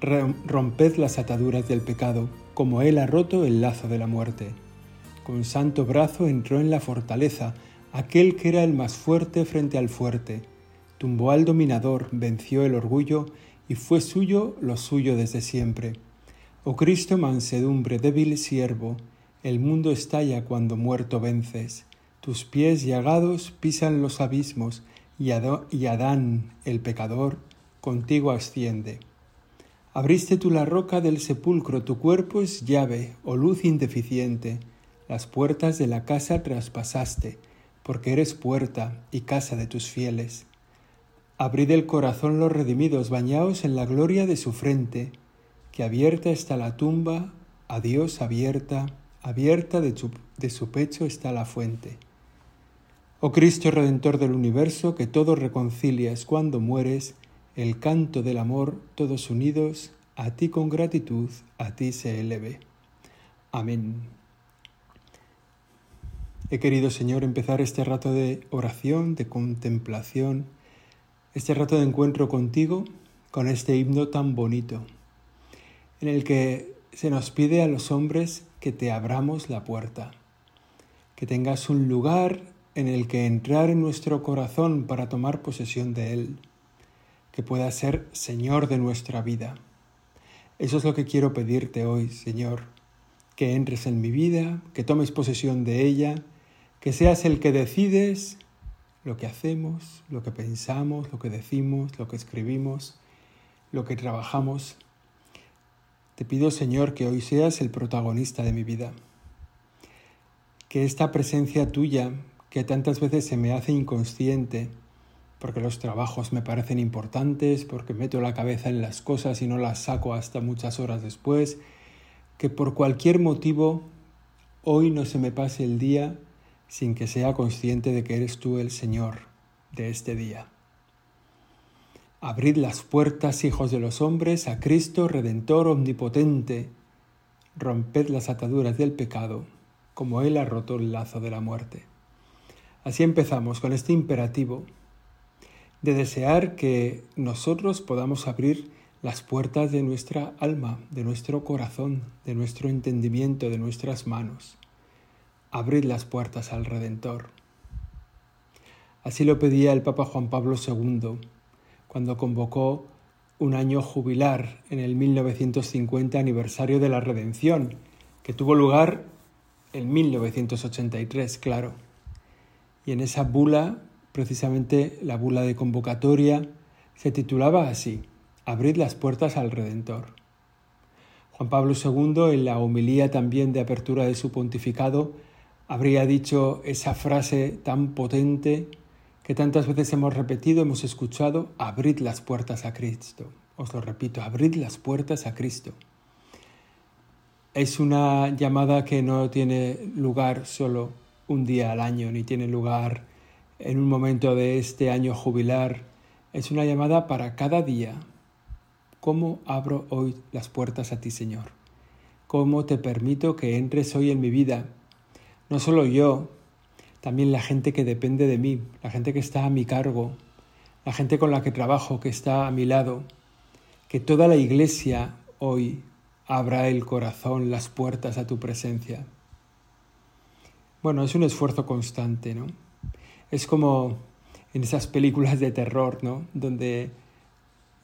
romped las ataduras del pecado, como Él ha roto el lazo de la muerte. Con santo brazo entró en la fortaleza, aquel que era el más fuerte frente al fuerte. Tumbó al dominador, venció el orgullo, y fue suyo lo suyo desde siempre. Oh Cristo, mansedumbre, débil siervo, el mundo estalla cuando muerto vences. Tus pies llagados pisan los abismos, y Adán, el pecador, contigo asciende. Abriste tú la roca del sepulcro, tu cuerpo es llave o luz indeficiente. Las puertas de la casa traspasaste, porque eres puerta y casa de tus fieles. Abrid el corazón los redimidos, bañaos en la gloria de su frente, que abierta está la tumba, a Dios abierta, abierta de, de su pecho está la fuente. Oh Cristo Redentor del universo, que todo reconcilias cuando mueres, el canto del amor, todos unidos, a ti con gratitud, a ti se eleve. Amén. He querido, Señor, empezar este rato de oración, de contemplación, este rato de encuentro contigo, con este himno tan bonito, en el que se nos pide a los hombres que te abramos la puerta, que tengas un lugar en el que entrar en nuestro corazón para tomar posesión de él que pueda ser Señor de nuestra vida. Eso es lo que quiero pedirte hoy, Señor, que entres en mi vida, que tomes posesión de ella, que seas el que decides lo que hacemos, lo que pensamos, lo que decimos, lo que escribimos, lo que trabajamos. Te pido, Señor, que hoy seas el protagonista de mi vida. Que esta presencia tuya, que tantas veces se me hace inconsciente, porque los trabajos me parecen importantes, porque meto la cabeza en las cosas y no las saco hasta muchas horas después, que por cualquier motivo hoy no se me pase el día sin que sea consciente de que eres tú el Señor de este día. Abrid las puertas, hijos de los hombres, a Cristo Redentor Omnipotente. Romped las ataduras del pecado, como Él ha roto el lazo de la muerte. Así empezamos con este imperativo de desear que nosotros podamos abrir las puertas de nuestra alma, de nuestro corazón, de nuestro entendimiento, de nuestras manos. Abrir las puertas al Redentor. Así lo pedía el Papa Juan Pablo II cuando convocó un año jubilar en el 1950 aniversario de la Redención, que tuvo lugar en 1983, claro. Y en esa bula Precisamente la bula de convocatoria se titulaba así, Abrid las puertas al Redentor. Juan Pablo II, en la homilía también de apertura de su pontificado, habría dicho esa frase tan potente que tantas veces hemos repetido, hemos escuchado, abrid las puertas a Cristo. Os lo repito, abrid las puertas a Cristo. Es una llamada que no tiene lugar solo un día al año, ni tiene lugar en un momento de este año jubilar es una llamada para cada día. ¿Cómo abro hoy las puertas a ti, Señor? ¿Cómo te permito que entres hoy en mi vida? No solo yo, también la gente que depende de mí, la gente que está a mi cargo, la gente con la que trabajo, que está a mi lado. Que toda la iglesia hoy abra el corazón, las puertas a tu presencia. Bueno, es un esfuerzo constante, ¿no? Es como en esas películas de terror, ¿no? Donde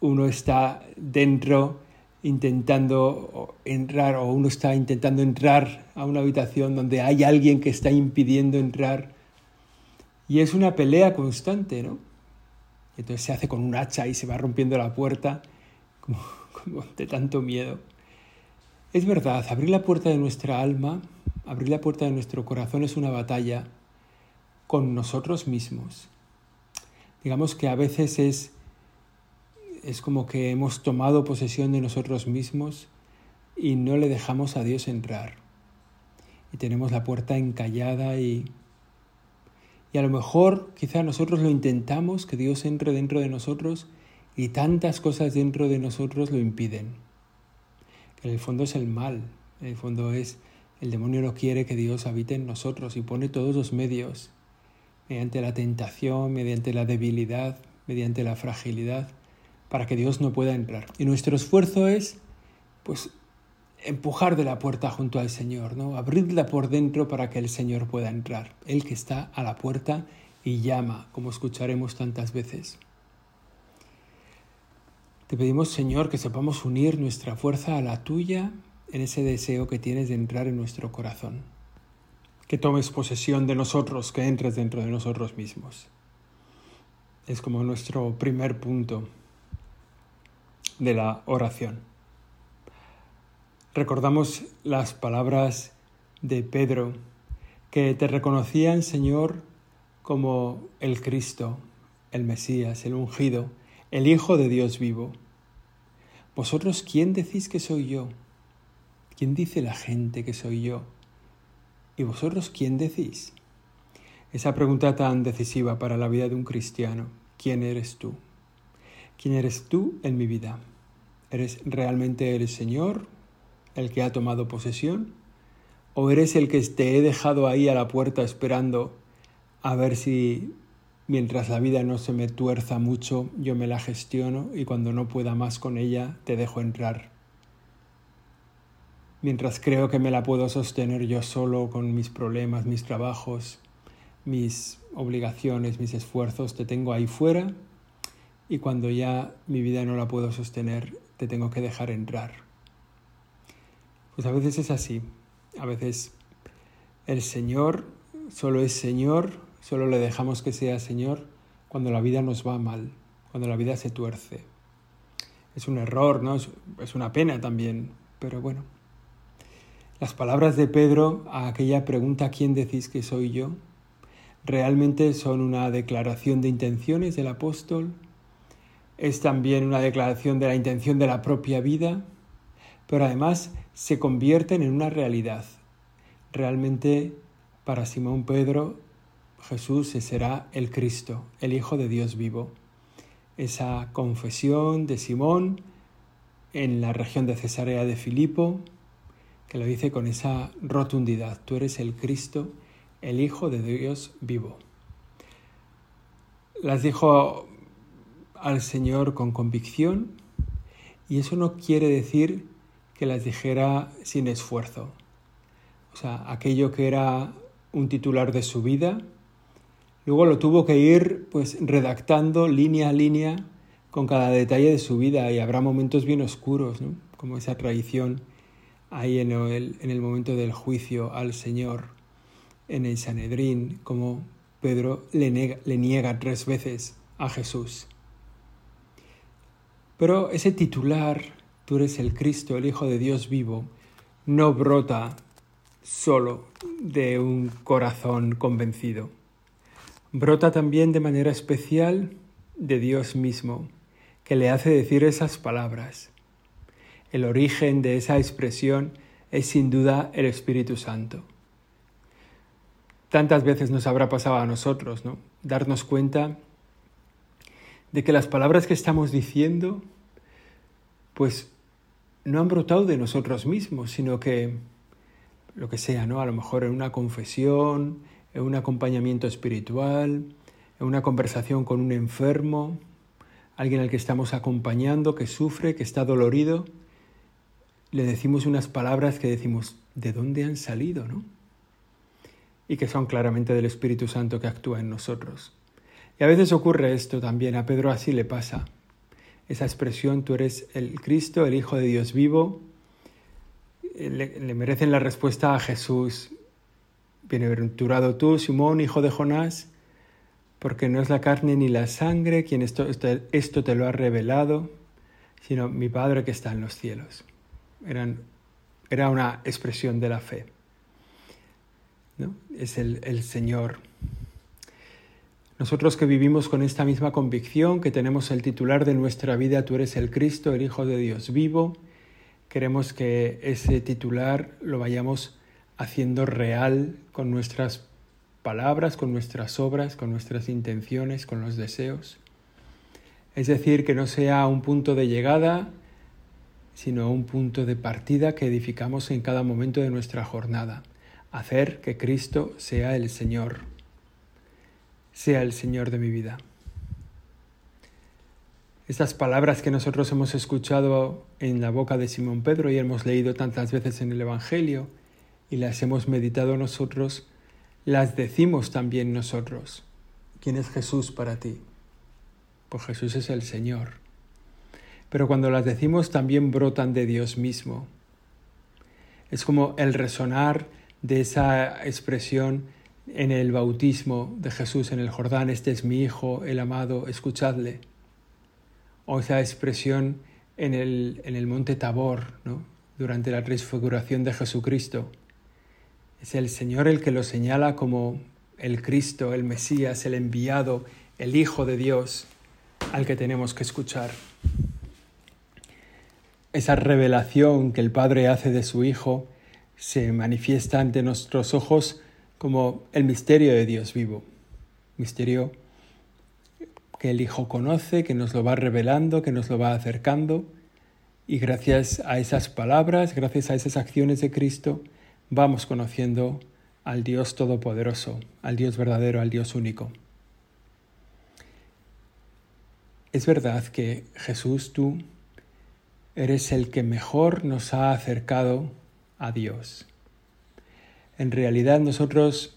uno está dentro intentando entrar o uno está intentando entrar a una habitación donde hay alguien que está impidiendo entrar y es una pelea constante, ¿no? Entonces se hace con un hacha y se va rompiendo la puerta como, como de tanto miedo. Es verdad, abrir la puerta de nuestra alma, abrir la puerta de nuestro corazón es una batalla con nosotros mismos. Digamos que a veces es, es como que hemos tomado posesión de nosotros mismos y no le dejamos a Dios entrar. Y tenemos la puerta encallada y... Y a lo mejor quizá nosotros lo intentamos, que Dios entre dentro de nosotros, y tantas cosas dentro de nosotros lo impiden. Que en el fondo es el mal, en el fondo es el demonio no quiere que Dios habite en nosotros y pone todos los medios, mediante la tentación, mediante la debilidad, mediante la fragilidad, para que Dios no pueda entrar. Y nuestro esfuerzo es, pues, empujar de la puerta junto al Señor, ¿no? Abrirla por dentro para que el Señor pueda entrar. Él que está a la puerta y llama, como escucharemos tantas veces. Te pedimos, Señor, que sepamos unir nuestra fuerza a la tuya en ese deseo que tienes de entrar en nuestro corazón. Que tomes posesión de nosotros, que entres dentro de nosotros mismos. Es como nuestro primer punto de la oración. Recordamos las palabras de Pedro, que te reconocían, Señor, como el Cristo, el Mesías, el ungido, el Hijo de Dios vivo. ¿Vosotros quién decís que soy yo? ¿Quién dice la gente que soy yo? ¿Y vosotros quién decís? Esa pregunta tan decisiva para la vida de un cristiano. ¿Quién eres tú? ¿Quién eres tú en mi vida? ¿Eres realmente el Señor, el que ha tomado posesión? ¿O eres el que te he dejado ahí a la puerta esperando a ver si Mientras la vida no se me tuerza mucho, yo me la gestiono y cuando no pueda más con ella, te dejo entrar. Mientras creo que me la puedo sostener yo solo con mis problemas, mis trabajos, mis obligaciones, mis esfuerzos, te tengo ahí fuera y cuando ya mi vida no la puedo sostener, te tengo que dejar entrar. Pues a veces es así, a veces el Señor solo es Señor Solo le dejamos que sea Señor cuando la vida nos va mal, cuando la vida se tuerce. Es un error, ¿no? Es una pena también, pero bueno. Las palabras de Pedro a aquella pregunta ¿quién decís que soy yo? realmente son una declaración de intenciones del apóstol, es también una declaración de la intención de la propia vida, pero además se convierten en una realidad. Realmente para Simón Pedro Jesús será el Cristo, el Hijo de Dios vivo. Esa confesión de Simón en la región de Cesarea de Filipo, que lo dice con esa rotundidad, tú eres el Cristo, el Hijo de Dios vivo. Las dijo al Señor con convicción y eso no quiere decir que las dijera sin esfuerzo. O sea, aquello que era un titular de su vida, Luego lo tuvo que ir pues redactando línea a línea con cada detalle de su vida y habrá momentos bien oscuros, ¿no? como esa traición ahí en el, en el momento del juicio al Señor en el Sanedrín, como Pedro le, le niega tres veces a Jesús. Pero ese titular, tú eres el Cristo, el Hijo de Dios vivo, no brota solo de un corazón convencido brota también de manera especial de Dios mismo, que le hace decir esas palabras. El origen de esa expresión es sin duda el Espíritu Santo. Tantas veces nos habrá pasado a nosotros, ¿no? Darnos cuenta de que las palabras que estamos diciendo, pues no han brotado de nosotros mismos, sino que lo que sea, ¿no? A lo mejor en una confesión, en un acompañamiento espiritual, en una conversación con un enfermo, alguien al que estamos acompañando, que sufre, que está dolorido, le decimos unas palabras que decimos, ¿de dónde han salido? ¿no? Y que son claramente del Espíritu Santo que actúa en nosotros. Y a veces ocurre esto también, a Pedro así le pasa. Esa expresión, tú eres el Cristo, el Hijo de Dios vivo, le, le merecen la respuesta a Jesús, Bienaventurado tú, Simón, hijo de Jonás, porque no es la carne ni la sangre quien esto, esto, te lo ha revelado, sino mi Padre que está en los cielos. Eran, era una expresión de la fe. ¿no? Es el, el Señor. Nosotros que vivimos con esta misma convicción, que tenemos el titular de nuestra vida, tú eres el Cristo, el Hijo de Dios vivo, queremos que ese titular lo vayamos haciendo real con nuestras palabras, con nuestras obras, con nuestras intenciones, con los deseos. Es decir, que no sea un punto de llegada, sino un punto de partida que edificamos en cada momento de nuestra jornada. Hacer que Cristo sea el Señor, sea el Señor de mi vida. Estas palabras que nosotros hemos escuchado en la boca de Simón Pedro y hemos leído tantas veces en el Evangelio y las hemos meditado nosotros, las decimos también nosotros. ¿Quién es Jesús para ti? Pues Jesús es el Señor. Pero cuando las decimos también brotan de Dios mismo. Es como el resonar de esa expresión en el bautismo de Jesús en el Jordán, este es mi Hijo, el amado, escuchadle. O esa expresión en el, en el monte Tabor, ¿no? durante la transfiguración de Jesucristo, es el Señor el que lo señala como el Cristo, el Mesías, el enviado, el Hijo de Dios al que tenemos que escuchar. Esa revelación que el Padre hace de su Hijo se manifiesta ante nuestros ojos como el misterio de Dios vivo, misterio que el Hijo conoce, que nos lo va revelando, que nos lo va acercando, y gracias a esas palabras, gracias a esas acciones de Cristo, vamos conociendo al Dios Todopoderoso, al Dios verdadero, al Dios único. Es verdad que Jesús, tú eres el que mejor nos ha acercado a Dios. En realidad nosotros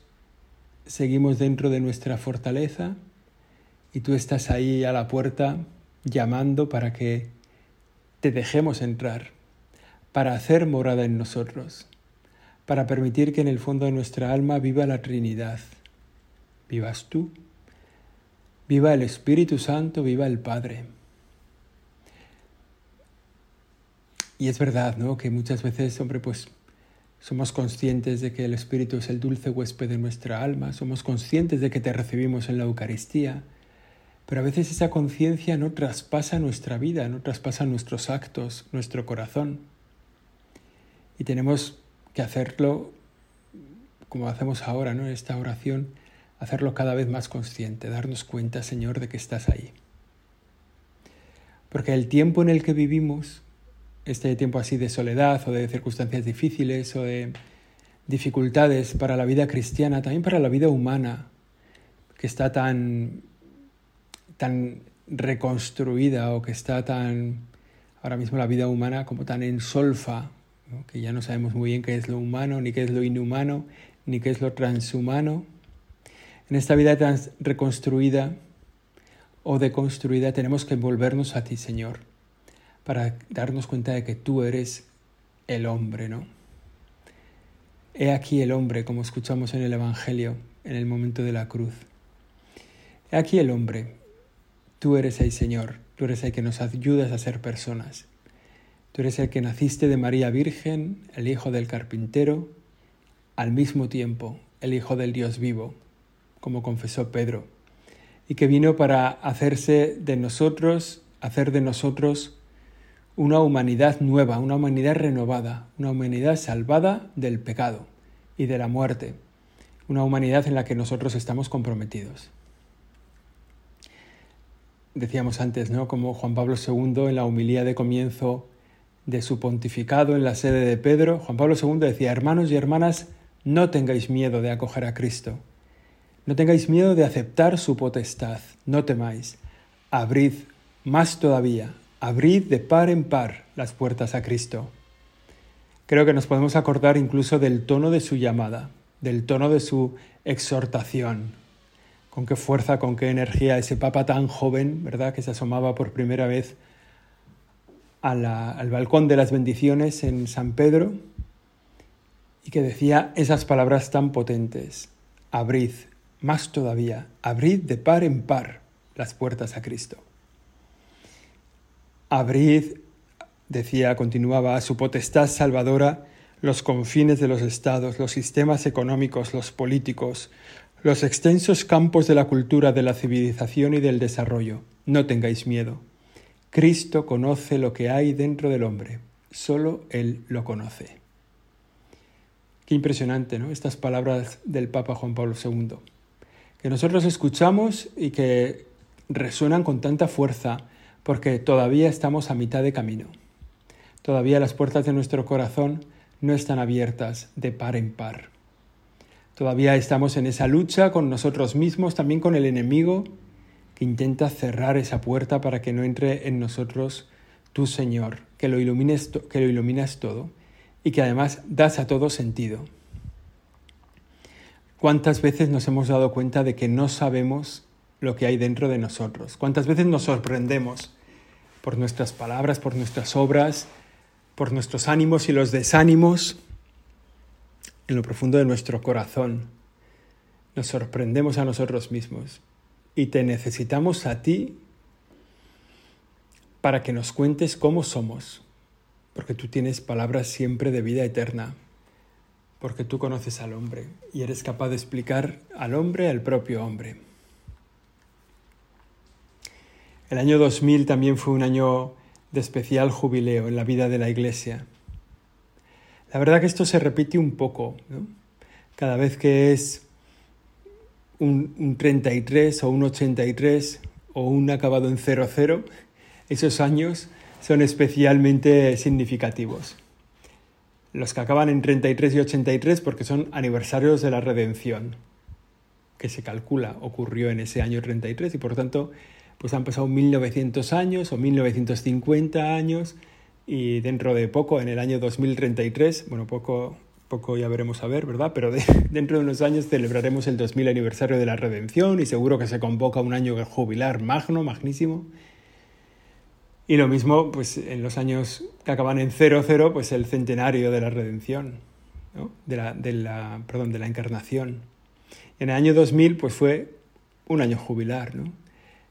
seguimos dentro de nuestra fortaleza y tú estás ahí a la puerta llamando para que te dejemos entrar, para hacer morada en nosotros para permitir que en el fondo de nuestra alma viva la Trinidad. Vivas tú, viva el Espíritu Santo, viva el Padre. Y es verdad, ¿no? Que muchas veces, hombre, pues somos conscientes de que el Espíritu es el dulce huésped de nuestra alma, somos conscientes de que te recibimos en la Eucaristía, pero a veces esa conciencia no traspasa nuestra vida, no traspasa nuestros actos, nuestro corazón. Y tenemos que hacerlo como hacemos ahora, ¿no? En esta oración, hacerlo cada vez más consciente, darnos cuenta, Señor, de que estás ahí. Porque el tiempo en el que vivimos, este tiempo así de soledad o de circunstancias difíciles o de dificultades para la vida cristiana, también para la vida humana, que está tan, tan reconstruida o que está tan, ahora mismo la vida humana como tan en solfa que ya no sabemos muy bien qué es lo humano, ni qué es lo inhumano, ni qué es lo transhumano. En esta vida tan reconstruida o deconstruida tenemos que volvernos a ti, Señor, para darnos cuenta de que tú eres el hombre, ¿no? He aquí el hombre, como escuchamos en el Evangelio, en el momento de la cruz. He aquí el hombre. Tú eres el Señor, tú eres el que nos ayudas a ser personas. Tú eres el que naciste de María Virgen, el Hijo del Carpintero, al mismo tiempo el Hijo del Dios vivo, como confesó Pedro, y que vino para hacerse de nosotros, hacer de nosotros una humanidad nueva, una humanidad renovada, una humanidad salvada del pecado y de la muerte, una humanidad en la que nosotros estamos comprometidos. Decíamos antes, ¿no? Como Juan Pablo II en la humilía de comienzo de su pontificado en la sede de Pedro, Juan Pablo II decía, hermanos y hermanas, no tengáis miedo de acoger a Cristo, no tengáis miedo de aceptar su potestad, no temáis, abrid más todavía, abrid de par en par las puertas a Cristo. Creo que nos podemos acordar incluso del tono de su llamada, del tono de su exhortación. Con qué fuerza, con qué energía ese papa tan joven, ¿verdad?, que se asomaba por primera vez al balcón de las bendiciones en San Pedro y que decía esas palabras tan potentes, abrid, más todavía, abrid de par en par las puertas a Cristo. Abrid, decía, continuaba, a su potestad salvadora los confines de los estados, los sistemas económicos, los políticos, los extensos campos de la cultura, de la civilización y del desarrollo. No tengáis miedo. Cristo conoce lo que hay dentro del hombre. solo Él lo conoce. Qué impresionante, ¿no? Estas palabras del Papa Juan Pablo II, que nosotros escuchamos y que resuenan con tanta fuerza porque todavía estamos a mitad de camino. Todavía las puertas de nuestro corazón no están abiertas de par en par. Todavía estamos en esa lucha con nosotros mismos, también con el enemigo, que intenta cerrar esa puerta para que no entre en nosotros tu Señor, que lo, ilumines, que lo iluminas todo y que además das a todo sentido. ¿Cuántas veces nos hemos dado cuenta de que no sabemos lo que hay dentro de nosotros? ¿Cuántas veces nos sorprendemos por nuestras palabras, por nuestras obras, por nuestros ánimos y los desánimos en lo profundo de nuestro corazón? Nos sorprendemos a nosotros mismos y te necesitamos a ti para que nos cuentes cómo somos, porque tú tienes palabras siempre de vida eterna, porque tú conoces al hombre y eres capaz de explicar al hombre al propio hombre. El año 2000 también fue un año de especial jubileo en la vida de la Iglesia. La verdad que esto se repite un poco, Cada vez que es un, un 33 o un 83 o un acabado en 00, esos años son especialmente significativos. Los que acaban en 33 y 83 porque son aniversarios de la redención, que se calcula ocurrió en ese año 33 y por tanto pues han pasado 1900 años o 1950 años y dentro de poco, en el año 2033, bueno, poco, poco ya veremos a ver, ¿verdad? Pero dentro de unos años celebraremos el 2000 aniversario de la redención y seguro que se convoca un año jubilar magno, magnísimo. Y lo mismo, pues en los años que acaban en 00, pues el centenario de la redención, de, la, de, la, perdón, de la encarnación. En el año 2000, pues fue un año jubilar, ¿no?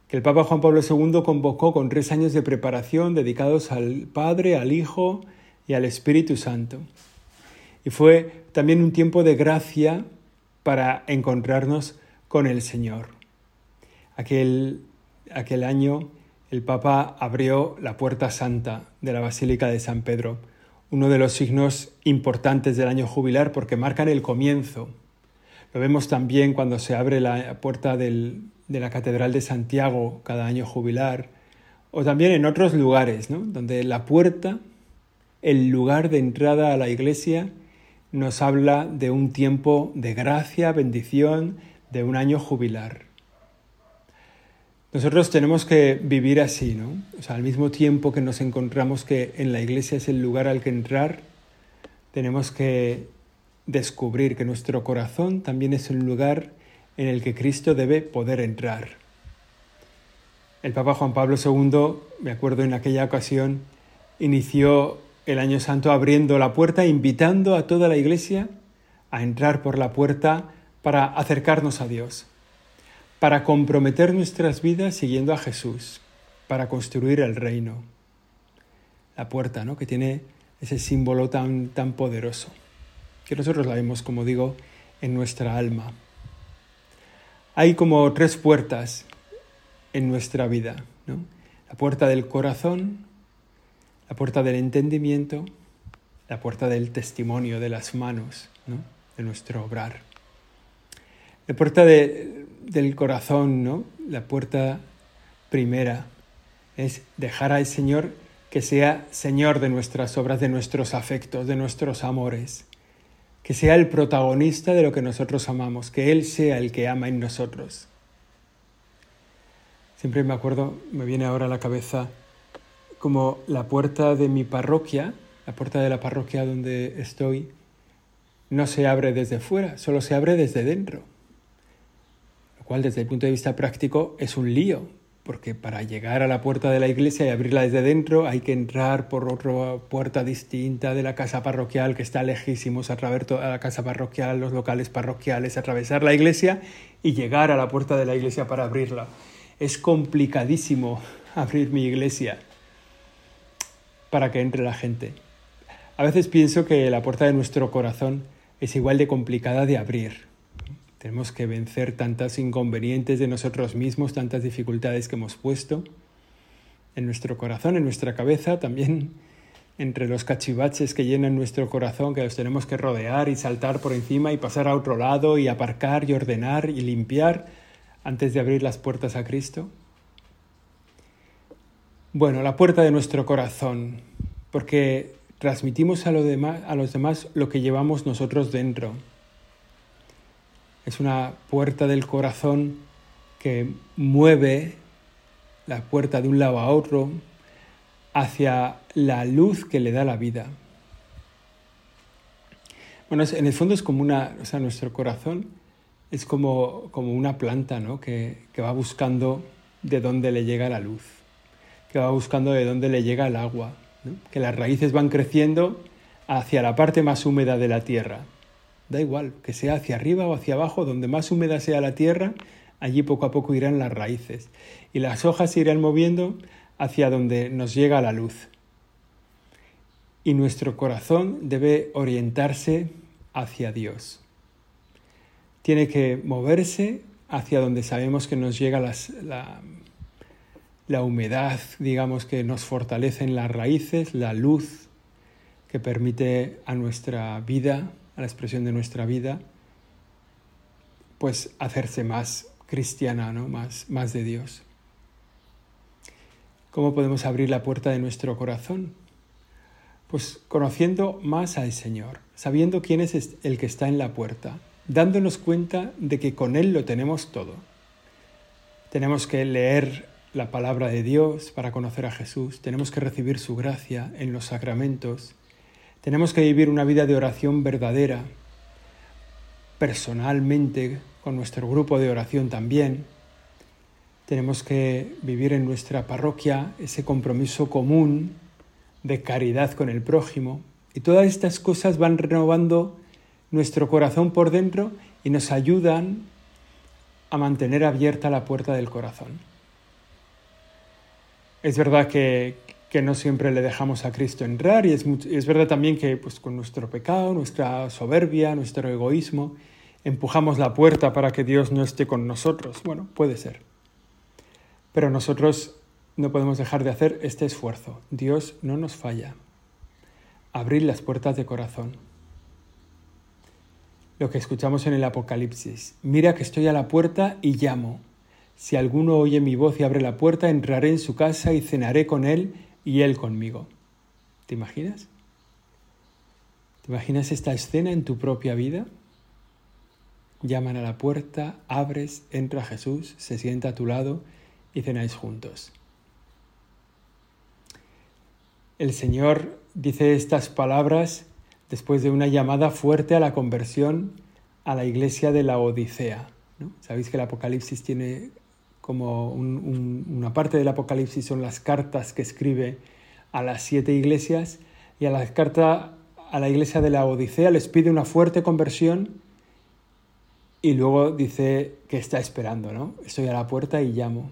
Que el Papa Juan Pablo II convocó con tres años de preparación dedicados al Padre, al Hijo y al Espíritu Santo. Y fue también un tiempo de gracia para encontrarnos con el Señor. Aquel, aquel año el Papa abrió la puerta santa de la Basílica de San Pedro, uno de los signos importantes del año jubilar porque marcan el comienzo. Lo vemos también cuando se abre la puerta de la Catedral de Santiago cada año jubilar, o también en otros lugares, donde la puerta, el lugar de entrada a la iglesia, nos habla de un tiempo de gracia, bendición, de un año jubilar. Nosotros tenemos que vivir así, ¿no? O sea, al mismo tiempo que nos encontramos que en la iglesia es el lugar al que entrar, tenemos que descubrir que nuestro corazón también es un lugar en el que Cristo debe poder entrar. El Papa Juan Pablo II, me acuerdo en aquella ocasión, inició el año santo abriendo la puerta, invitando a toda la iglesia a entrar por la puerta para acercarnos a Dios para comprometer nuestras vidas siguiendo a Jesús, para construir el reino. La puerta, ¿no? Que tiene ese símbolo tan, tan poderoso, que nosotros la vemos, como digo, en nuestra alma. Hay como tres puertas en nuestra vida, ¿no? La puerta del corazón, la puerta del entendimiento, la puerta del testimonio de las manos, ¿no? de nuestro obrar. La puerta de, del corazón, ¿no? La puerta primera es dejar al Señor que sea Señor de nuestras obras, de nuestros afectos, de nuestros amores, que sea el protagonista de lo que nosotros amamos, que Él sea el que ama en nosotros. Siempre me acuerdo, me viene ahora a la cabeza como la puerta de mi parroquia, la puerta de la parroquia donde estoy, no se abre desde fuera, solo se abre desde dentro cual desde el punto de vista práctico es un lío, porque para llegar a la puerta de la iglesia y abrirla desde dentro hay que entrar por otra puerta distinta de la casa parroquial que está lejísimos, a través toda la casa parroquial, los locales parroquiales, atravesar la iglesia y llegar a la puerta de la iglesia para abrirla. Es complicadísimo abrir mi iglesia para que entre la gente. A veces pienso que la puerta de nuestro corazón es igual de complicada de abrir tenemos que vencer tantos inconvenientes de nosotros mismos, tantas dificultades que hemos puesto en nuestro corazón, en nuestra cabeza, también entre los cachivaches que llenan nuestro corazón, que los tenemos que rodear y saltar por encima y pasar a otro lado y aparcar y ordenar y limpiar antes de abrir las puertas a Cristo? Bueno, la puerta de nuestro corazón, porque transmitimos a, a los demás lo que llevamos nosotros dentro. Es una puerta del corazón que mueve la puerta de un lado a otro hacia la luz que le da la vida. Bueno, en el fondo es como una, o sea, nuestro corazón es como, como una planta, ¿no? Que, que va buscando de dónde le llega la luz, que va buscando de dónde le llega el agua, que las raíces van creciendo hacia la parte más húmeda de la tierra. Da igual, que sea hacia arriba o hacia abajo, donde más húmeda sea la tierra, allí poco a poco irán las raíces y las hojas se irán moviendo hacia donde nos llega la luz. Y nuestro corazón debe orientarse hacia Dios. Tiene que moverse hacia donde sabemos que nos llega la, la humedad, digamos, que nos fortalece en las raíces, la luz que permite a nuestra vida, a la expresión de nuestra vida, pues hacerse más cristiana, ¿no? más, más de Dios. ¿Cómo podemos abrir la puerta de nuestro corazón? Pues conociendo más al Señor, sabiendo quién es el que está en la puerta, dándonos cuenta de que con Él lo tenemos todo. Tenemos que leer la palabra de Dios para conocer a Jesús, tenemos que recibir su gracia en los sacramentos, tenemos que vivir una vida de oración verdadera, personalmente, con nuestro grupo de oración también. Tenemos que vivir en nuestra parroquia ese compromiso común de caridad con el prójimo. Y todas estas cosas van renovando nuestro corazón por dentro y nos ayudan a mantener abierta la puerta del corazón. Es verdad que, que no siempre le dejamos a Cristo entrar y es, es verdad también que pues, con nuestro pecado, nuestra soberbia, nuestro egoísmo, empujamos la puerta para que Dios no esté con nosotros. Bueno, puede ser. Pero nosotros no podemos dejar de hacer este esfuerzo. Dios no nos falla. Abrir las puertas de corazón. Lo que escuchamos en el Apocalipsis. Mira que estoy a la puerta y llamo. Si alguno oye mi voz y abre la puerta, entraré en su casa y cenaré con él y él conmigo. ¿Te imaginas? ¿Te imaginas esta escena en tu propia vida? llaman a la puerta, abres, entra Jesús, se sienta a tu lado y cenáis juntos. El Señor dice estas palabras después de una llamada fuerte a la conversión a la iglesia de la Odisea. Sabéis que el Apocalipsis tiene como una parte del Apocalipsis son las cartas que escribe a las siete iglesias y a la carta a la iglesia de la Odisea les pide una fuerte conversión y luego dice que está esperando, ¿no? Estoy a la puerta y llamo.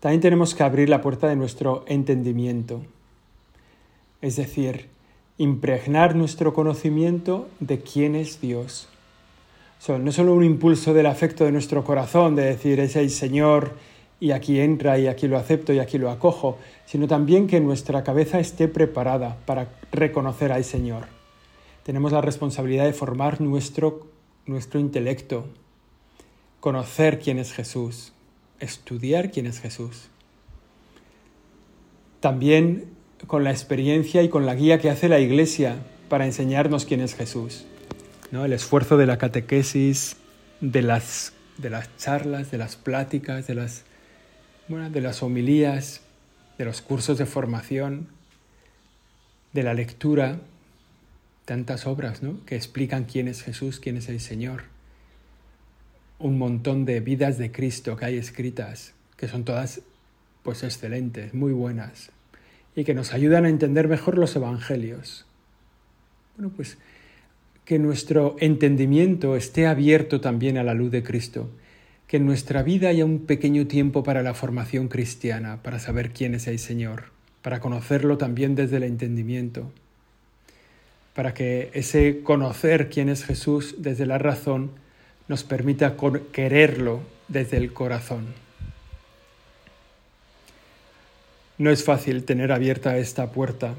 También tenemos que abrir la puerta de nuestro entendimiento, es decir, impregnar nuestro conocimiento de quién es Dios. No solo un impulso del afecto de nuestro corazón, de decir, es el Señor y aquí entra y aquí lo acepto y aquí lo acojo, sino también que nuestra cabeza esté preparada para reconocer al Señor tenemos la responsabilidad de formar nuestro, nuestro intelecto, conocer quién es Jesús, estudiar quién es Jesús. También con la experiencia y con la guía que hace la Iglesia para enseñarnos quién es Jesús. El esfuerzo de la catequesis, de las, de las charlas, de las pláticas, de las, de las homilías, de los cursos de formación, de la lectura, tantas obras ¿no? que explican quién es Jesús, quién es el Señor. Un montón de vidas de Cristo que hay escritas, que son todas pues excelentes, muy buenas, y que nos ayudan a entender mejor los evangelios. Bueno, pues que nuestro entendimiento esté abierto también a la luz de Cristo, que en nuestra vida haya un pequeño tiempo para la formación cristiana, para saber quién es el Señor, para conocerlo también desde el entendimiento para que ese conocer quién es Jesús desde la razón nos permita quererlo desde el corazón. no es fácil tener abierta esta puerta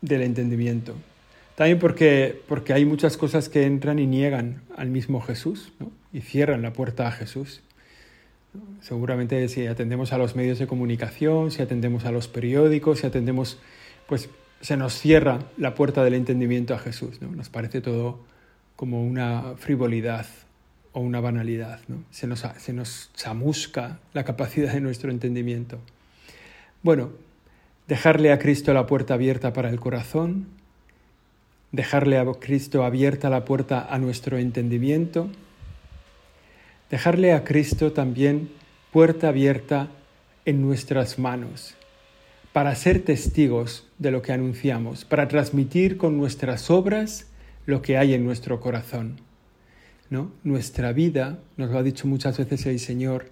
del entendimiento. También porque, porque hay muchas cosas que entran y niegan al mismo Jesús y cierran la puerta a Jesús. Seguramente si atendemos a los medios de comunicación, si atendemos a los periódicos, si atendemos, pues se nos cierra la puerta del entendimiento a Jesús. ¿no? Nos parece todo como una frivolidad o una banalidad. ¿no? Se, nos, se nos chamusca la capacidad de nuestro entendimiento. Bueno, dejarle a Cristo la puerta abierta para el corazón, dejarle a Cristo abierta la puerta a nuestro entendimiento, dejarle a Cristo también puerta abierta en nuestras manos, para ser testigos de lo que anunciamos, para transmitir con nuestras obras lo que hay en nuestro corazón. ¿no? Nuestra vida, nos lo ha dicho muchas veces el Señor,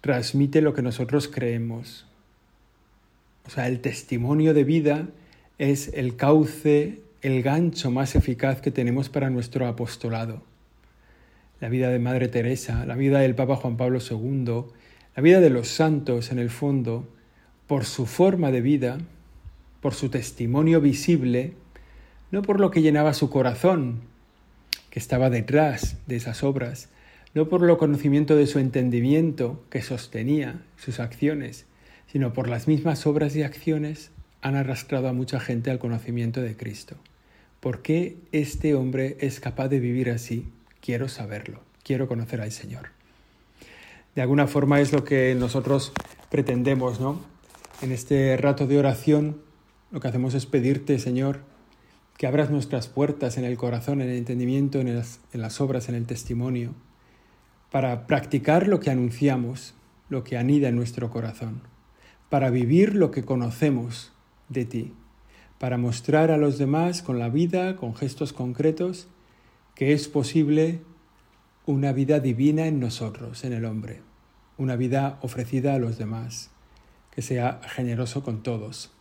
transmite lo que nosotros creemos. O sea, el testimonio de vida es el cauce el gancho más eficaz que tenemos para nuestro apostolado. La vida de Madre Teresa, la vida del Papa Juan Pablo II, la vida de los santos en el fondo, por su forma de vida, por su testimonio visible, no por lo que llenaba su corazón, que estaba detrás de esas obras, no por lo conocimiento de su entendimiento que sostenía sus acciones, sino por las mismas obras y acciones han arrastrado a mucha gente al conocimiento de Cristo. ¿Por qué este hombre es capaz de vivir así? Quiero saberlo, quiero conocer al Señor. De alguna forma es lo que nosotros pretendemos, ¿no? En este rato de oración lo que hacemos es pedirte, Señor, que abras nuestras puertas en el corazón, en el entendimiento, en las, en las obras, en el testimonio, para practicar lo que anunciamos, lo que anida en nuestro corazón, para vivir lo que conocemos de ti para mostrar a los demás con la vida, con gestos concretos, que es posible una vida divina en nosotros, en el hombre, una vida ofrecida a los demás, que sea generoso con todos.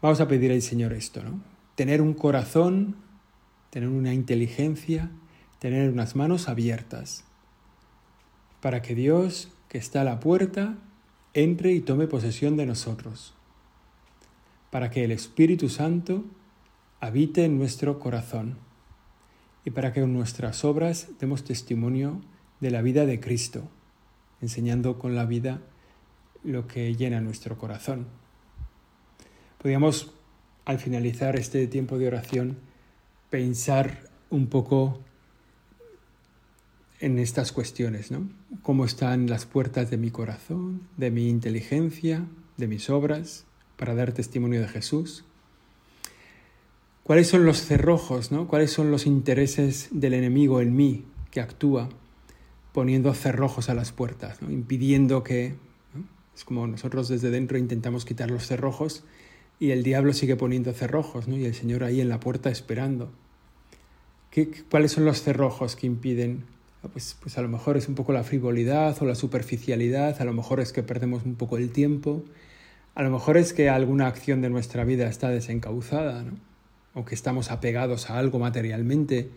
Vamos a pedir al Señor esto, ¿no? Tener un corazón, tener una inteligencia, tener unas manos abiertas, para que Dios, que está a la puerta, entre y tome posesión de nosotros para que el Espíritu Santo habite en nuestro corazón y para que en nuestras obras demos testimonio de la vida de Cristo, enseñando con la vida lo que llena nuestro corazón. Podríamos, al finalizar este tiempo de oración, pensar un poco en estas cuestiones, ¿no? ¿Cómo están las puertas de mi corazón, de mi inteligencia, de mis obras? para dar testimonio de Jesús? ¿Cuáles son los cerrojos, ¿no? cuáles son los intereses del enemigo en mí que actúa poniendo cerrojos a las puertas, impidiendo que... Es como nosotros desde dentro intentamos quitar los cerrojos y el diablo sigue poniendo cerrojos ¿no? y el Señor ahí en la puerta esperando. ¿Qué, ¿Cuáles son los cerrojos que impiden? Ah, pues, pues a lo mejor es un poco la frivolidad o la superficialidad, a lo mejor es que perdemos un poco el tiempo, a lo mejor es que alguna acción de nuestra vida está desencauzada, o que estamos apegados a algo materialmente,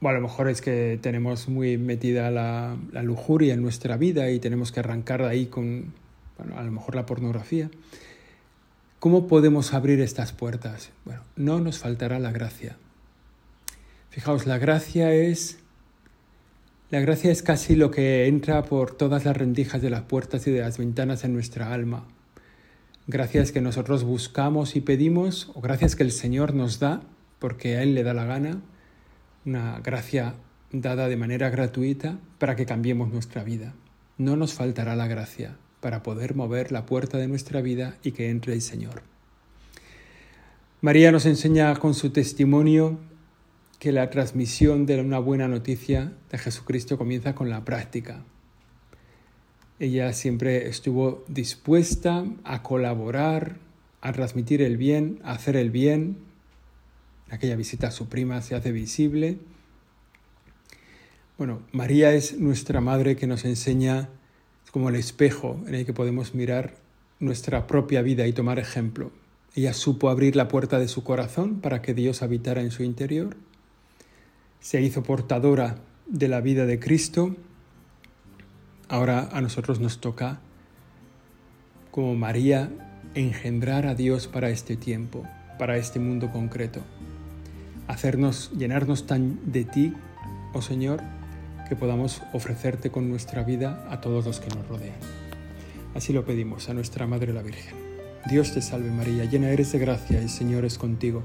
o a lo mejor es que tenemos muy metida la, lujuria en nuestra vida y tenemos que arrancar de ahí con, bueno, a lo mejor la pornografía. ¿Cómo podemos abrir estas puertas? Bueno, no nos faltará la gracia. Fijaos, la gracia es la gracia es casi lo que entra por todas las rendijas de las puertas y de las ventanas en nuestra alma. Gracias que nosotros buscamos y pedimos, o gracias que el Señor nos da, porque a Él le da la gana, una gracia dada de manera gratuita para que cambiemos nuestra vida. No nos faltará la gracia para poder mover la puerta de nuestra vida y que entre el Señor. María nos enseña con su testimonio que la transmisión de una buena noticia de Jesucristo comienza con la práctica. Ella siempre estuvo dispuesta a colaborar, a transmitir el bien, a hacer el bien. aquella visita a su prima se hace visible. Bueno, María es nuestra madre que nos enseña como el espejo en el que podemos mirar nuestra propia vida y tomar ejemplo. Ella supo abrir la puerta de su corazón para que Dios habitara en su interior se hizo portadora de la vida de Cristo, ahora a nosotros nos toca como María, engendrar a Dios para este tiempo, para este mundo concreto. Hacernos, llenarnos tan de ti, oh Señor, que podamos ofrecerte con nuestra vida a todos los que nos rodean. Así lo pedimos a nuestra Madre la Virgen. Dios te salve María, llena eres de gracia, el Señor es contigo.